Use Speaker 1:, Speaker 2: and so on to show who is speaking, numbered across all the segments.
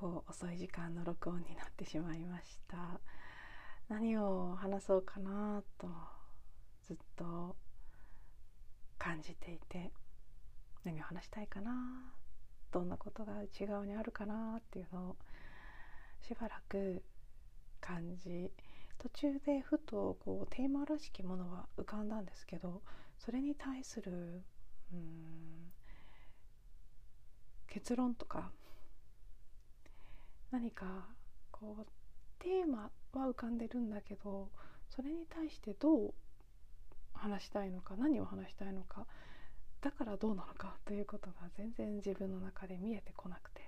Speaker 1: 構遅い時間の録音になってしまいました。何を話そうかなとずっと感じていて何を話したいかなどんなことが内側にあるかなっていうのをしばらく感じ途中でふとこうテーマらしきものは浮かんだんですけどそれに対するうん結論とか何かこうテーマは浮かんでるんだけどそれに対してどう話したいのか何を話したいのかだからどうなのかということが全然自分の中で見えてこなくて。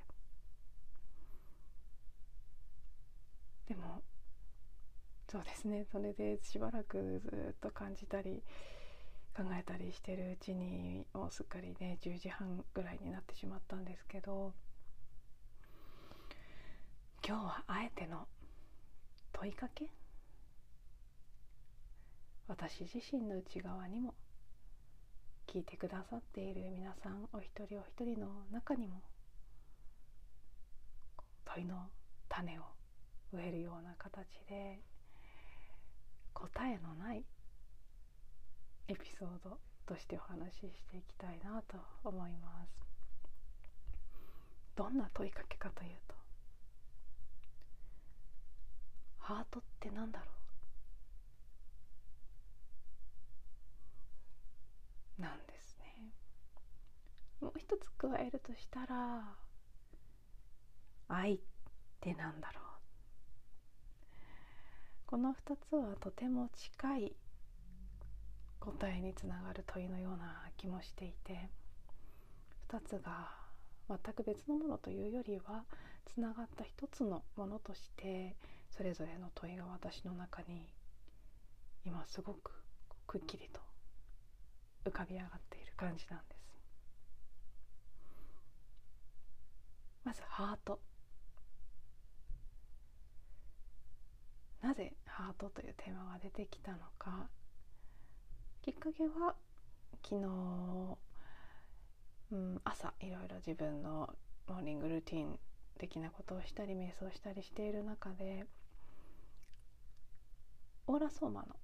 Speaker 1: でもそうですね。それでしばらくずっと感じたり考えたりしてるうちにもうすっかりね10時半ぐらいになってしまったんですけど。今日はあえての問いかけ？私自身の内側にも聞いてくださっている皆さんお一人お一人の中にも問いの種を植えるような形で答えのないエピソードとしてお話ししていきたいなと思います。どんな問いかけかというとハートって何だろう？なんですね。もう一つ加えるとしたら愛って何だろう？この2つはとても近い答えにつながる問いのような気もしていて2つが全く別のものというよりはつながった一つのものとしてそれぞれの問いが私の中に今すごくくっきりと浮かび上がっている感じなんです。まずハートなぜハートというテーマが出てきたのかきっかけは昨日、うん、朝いろいろ自分のモーニングルーティン的なことをしたり瞑想したりしている中でオーラソーマの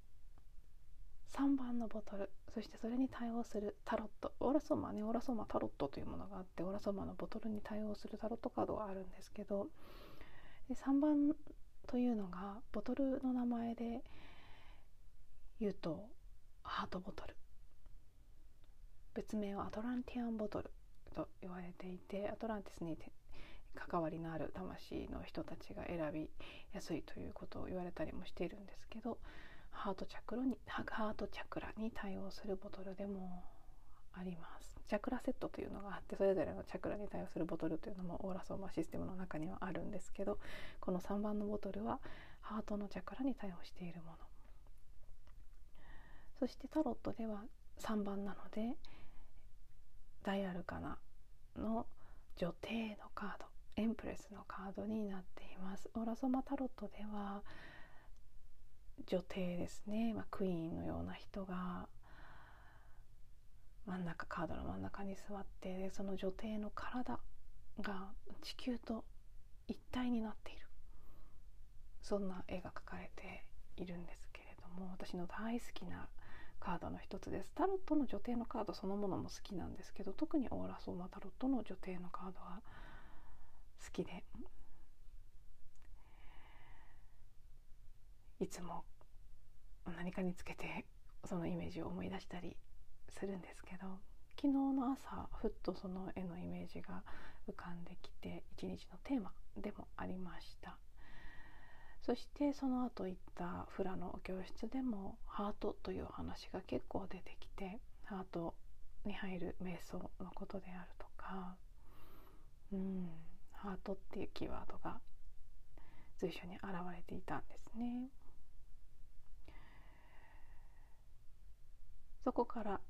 Speaker 1: 3番のボトルそしてそれに対応するタロットオーラソーマねオーラソーマタロットというものがあってオーラソーマのボトルに対応するタロットカードがあるんですけど3番というのがボトルの名前で言うとハートボトル。別名はアトランティアンボトルと言われていてアトランティスに関わりのある魂の人たちが選びやすいということを言われたりもしているんですけどハートチャクラにハートチャクラに対応するボトルでもあります。チャクラセットというのがあってそれぞれのチャクラに対応するボトルというのもオーラソーマシステムの中にはあるんですけどこの3番のボトルはハートのチャクラに対応しているもの。そしてタロットでは3番なので大アルカナの女帝のカード。エンプレスのカードになっています。オーラソマタロットでは女帝ですね、まあ、クイーンのような人が真ん中カードの真ん中に座ってその女帝の体が地球と一体になっている。そんな絵が描かれているんですけれども私の大好きなカードの一つです。タロットの女帝のカードそのものも好きなんですけど特にオーラソーマタロットの女帝のカードは好きで。いつも何かにつけてそのイメージを思い出したりするんですけど昨日の朝ふっとその絵のイメージが浮かんできて一日のテーマでもありました。そしてその後行ったフラの教室でもハートという話が結構出てきてハートに入る瞑想のことであるとかトっていうキーワードが随所に現れていたんですね。そこから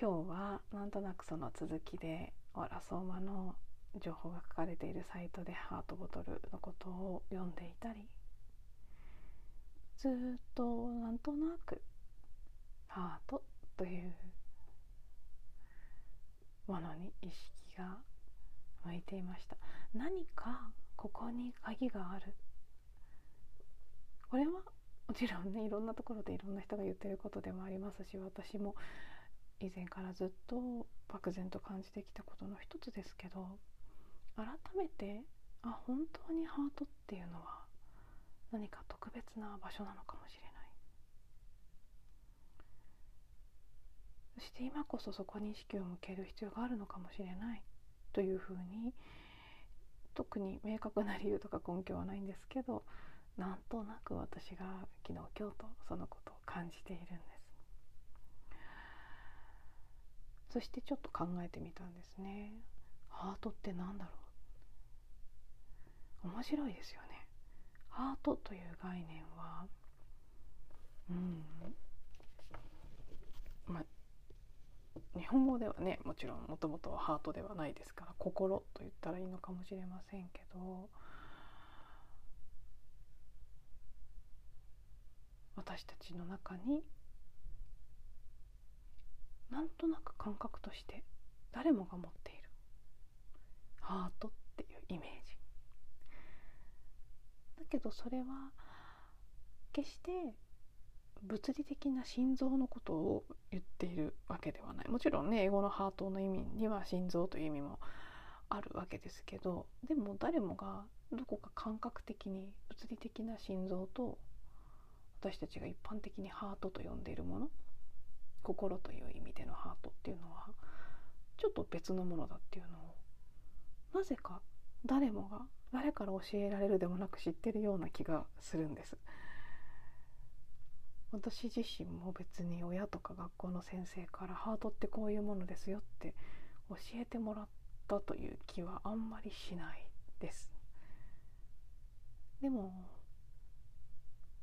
Speaker 1: 今日はなんとなくその続きでオラソーマの情報が書かれているサイトでハートボトルのことを読んでいたりずっとなんとなくハートというものに意識が向いていました。何かここに鍵がある。これはもちろんねいろんなところでいろんな人が言ってることでもありますし私も以前からずっと漠然と感じてきたことの一つですけど改めてあ本当にハートっていうのは何か特別な場所なのかもしれない。そして今こそそこに意識を向ける必要があるのかもしれない。というふうに特に明確な理由とか根拠はないんですけどなんとなく私が昨日今日とそのことを感じているんです。そしてちょっと考えてみたんですね。ハートって何だろう。面白いですよね。ハートという概念はうんまあ日本語ではねもちろんもともとはハートではないですから心と言ったらいいのかもしれませんけど私たちの中になんとなく感覚として誰もが持っているハートっていうイメージ。だけどそれは決して物理的な心臓のことを言っているわけではないもちろんね英語のハートの意味には心臓という意味もあるわけですけどでも誰もがどこか感覚的に物理的な心臓と私たちが一般的にハートと呼んでいるもの心という意味でのハートっていうのはちょっと別のものだっていうのをなぜか誰もが誰から教えられるでもなく知ってるような気がするんです。私自身も別に親とか学校の先生からハートってこういうものですよって教えてもらったという気はあんまりしないですでも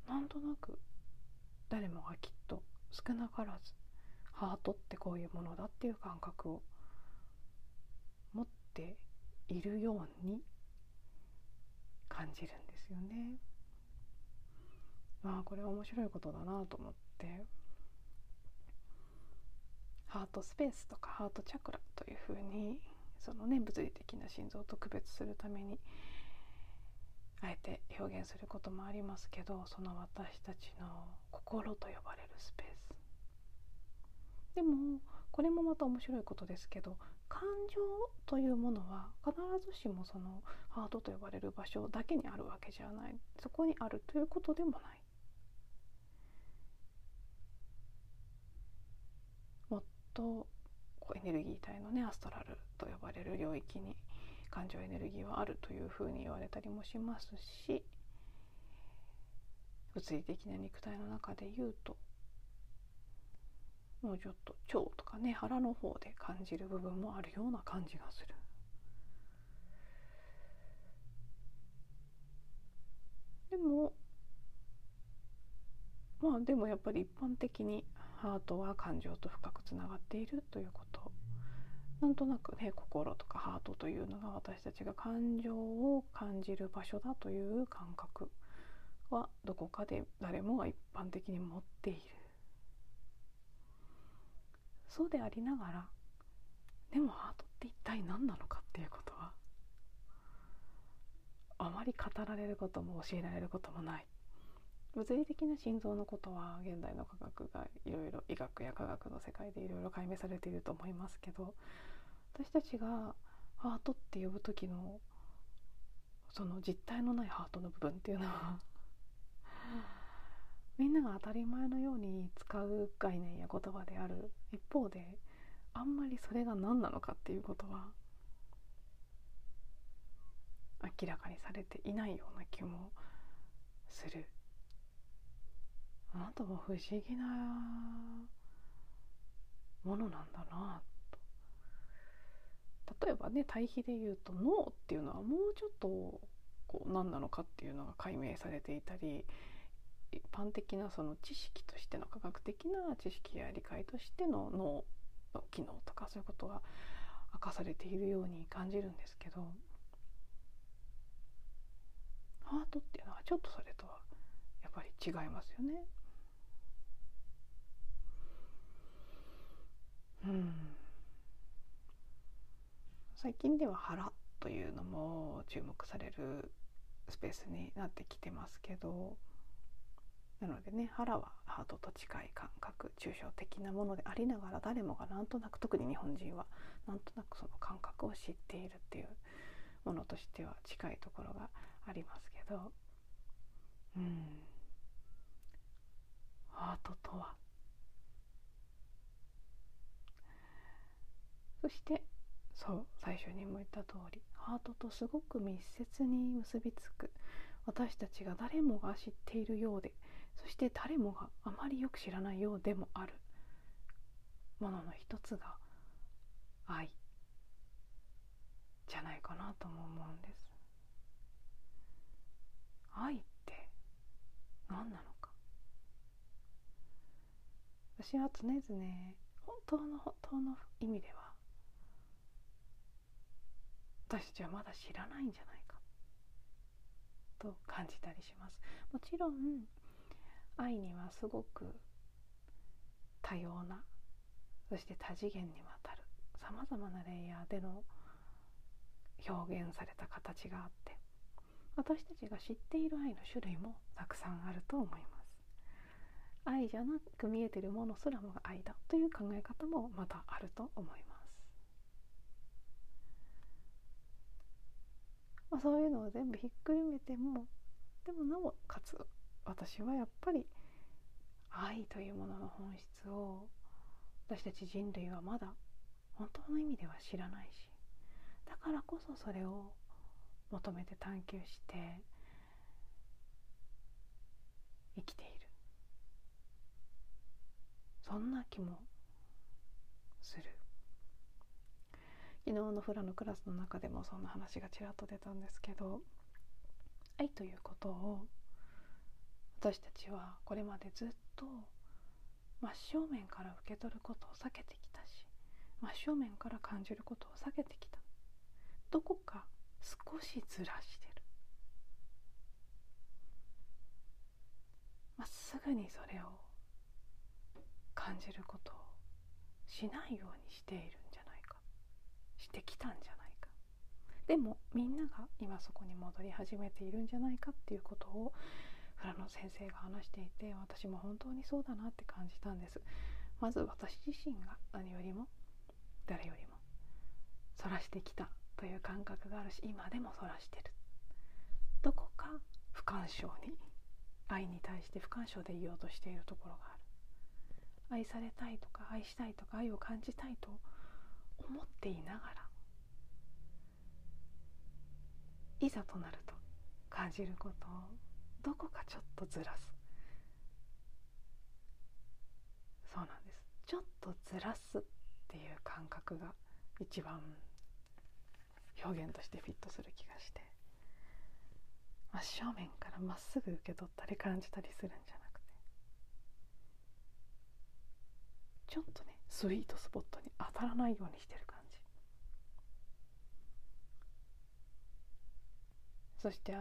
Speaker 1: なんとなく誰もがきっと少なからずハートってこういうものだっていう感覚を持っているように感じるんですよね。まあこれは面白いことだなと思って。ハートスペースとかハートチャクラというふうにそのね物理的な心臓と区別するためにあえて表現することもありますけどその私たちの心と呼ばれるスペース。でもこれもまた面白いことですけど感情というものは必ずしもそのハートと呼ばれる場所だけにあるわけじゃない。そこにあるということでもない。とこうエネルギー体のねアストラルと呼ばれる領域に感情エネルギーはあるというふうに言われたりもしますし物理的な肉体の中で言うともうちょっと腸とかね腹の方で感じる部分もあるような感じがする。でもまあでもやっぱり一般的にハートは感情と深くつながっているということなんとなくね心とかハートというのが私たちが感情を感じる場所だという感覚はどこかで誰もが一般的に持っている。そうでありながらでもハートって一体何なのかっていうことはあまり語られることも教えられることもない。物理的な心臓のことは現代の科学がいろいろ医学や科学の世界でいろいろ解明されていると思いますけど私たちがハートって呼ぶ時のその実体のないハートの部分っていうのはみんなが当たり前のように使う概念や言葉である一方であんまりそれが何なのかっていうことは明らかにされていないような気もする。あなんとも不思議なものなんだなと例えばね対比で言うと脳っていうのはもうちょっとこう何なのかっていうのが解明されていたり一般的なその知識としての科学的な知識や理解としての脳の機能とかそういうことが明かされているように感じるんですけどハートっていうのはちょっとそれとはやっぱり違いますよね。うん。最近では腹というのも注目されるスペースになってきてますけどなのでね腹はハートと近い感覚抽象的なものでありながら誰もがなんとなく特に日本人はなんとなくその感覚を知っているっていうものとしては近いところがありますけどうん。ハートとはそしてそう最初にも言った通りハートとすごく密接に結びつく私たちが誰もが知っているようでそして誰もがあまりよく知らないようでもあるものの一つが愛。じゃないかなとも思うんです。愛って何なのか。私は常々本当の本当の意味では私たちはまだ知らないんじゃないか。と感じたりします。もちろん愛にはすごく多様なそして多次元にわたるさまざまなレイヤーでの表現された形があって私たちが知っている愛の種類もたくさんあると思います。愛じゃなく見えてるものすらもが愛だという考え方もまたあると思います。まあ、そういうのを全部ひっくるめてもでもなおかつ私はやっぱり愛というものの本質を私たち人類はまだ本当の意味では知らないしだからこそそれを求めて探求して生きている。そんな気もする。昨日のフラのクラスの中でもそんな話がちらっと出たんですけど愛ということを私たちはこれまでずっと真正面から受け取ることを避けてきたし真正面から感じることを避けてきた。どこか少しずらしてる。まっすぐにそれを感じることをしないようにしているしてきたんじゃないかでもみんなが今そこに戻り始めているんじゃないかっていうことをフラの先生が話していて私も本当にそうだなって感じたんです。まず私自身が何よりも誰よりも反らしてきたという感覚があるし今でも反らしてる。どこか不干渉に愛に対して不干渉でいようとしているところがある。愛されたいとか愛したいとか愛を感じたいと思っていながらいざとなると感じることをどこかちょっとずらす。そうなんです。ちょっとずらすっていう感覚が一番表現としてフィットする気がして。真正面からまっすぐ受け取ったり感じたりするんじゃなくて。ちょっとねスイートスポットに当たらないようにしてる感じ。そして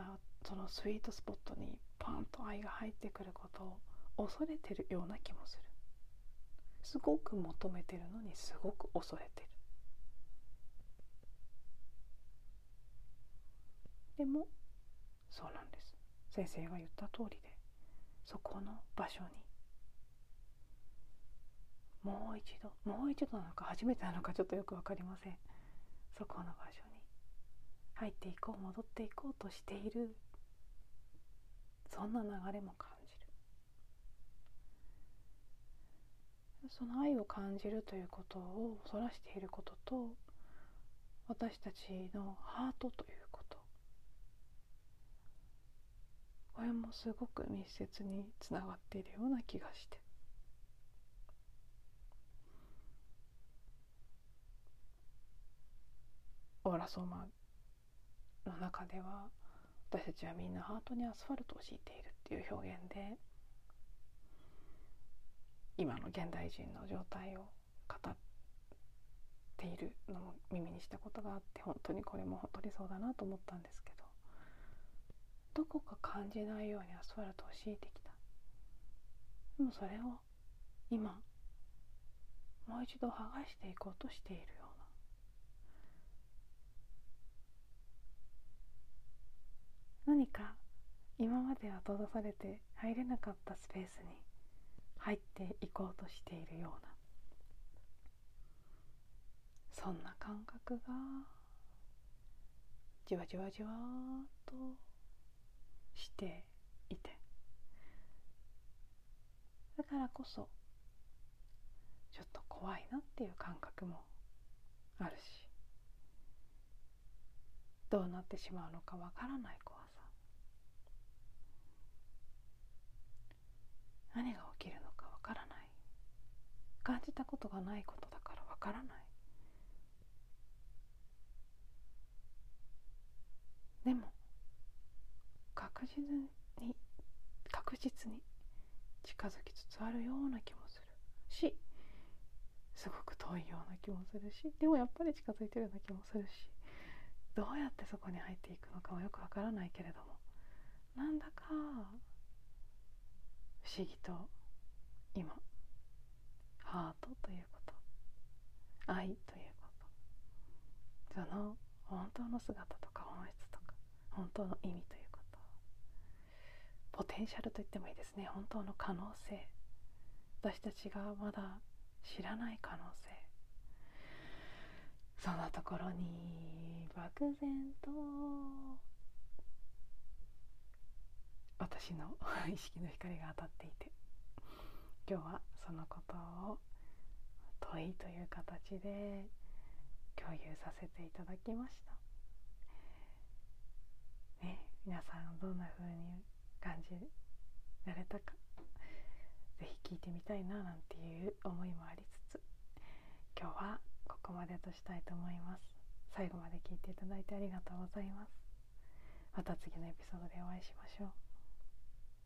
Speaker 1: そのスイートスポットにパンと愛が入ってくることを恐れてるような気もする。すごく求めてるのにすごく恐れてる。でもそうなんです。先生が言った通りでそこの場所にもう一度もう一度なのか初めてなのかちょっとよく分かりません。そこの場所に入っていこう戻っていこうとしている。そんな流れも感じる。その愛を感じるということをそらしていることと私たちのハートということ。これもすごく密接につながっているような気がして。オーラソーマの中では私たちはみんなハートにアスファルトを敷いているっていう表現で今の現代人の状態を語っているのを耳にしたことがあって本当にこれも本当にそうだなと思ったんですけどどこか感じないようにアスファルトを敷いてきた。でもそれを今もう一度剥がしていこうとしているような何か今までは閉ざされて入れなかったスペースに入っていこうとしているようなそんな感覚がじわじわじわっとしていてだからこそちょっと怖いなっていう感覚もあるしどうなってしまうのかわからない怖さ何が起きるのかわからない。感じたことがないことだからわからない。でも確実に確実に近づきつつあるような気もするしすごく遠いような気もするしでもやっぱり近づいてるような気もするしどうやってそこに入っていくのかはよくわからないけれどもなんだか不思議と今ハートということ。愛ということ。その本当の姿とか本質とか本当の意味ということ。ポテンシャルと言ってもいいですね。本当の可能性。私たちがまだ知らない可能性。そんなところに漠然と私の 意識の光が当たっていて今日はそのことを問いという形で共有させていただきました。ね、皆さんどんな風に感じられたか是非聞いてみたいななんていう思いもありつつ今日はここまでとしたいと思います。最後まで聞いていただいてありがとうございます。また次のエピソードでお会いしましょう。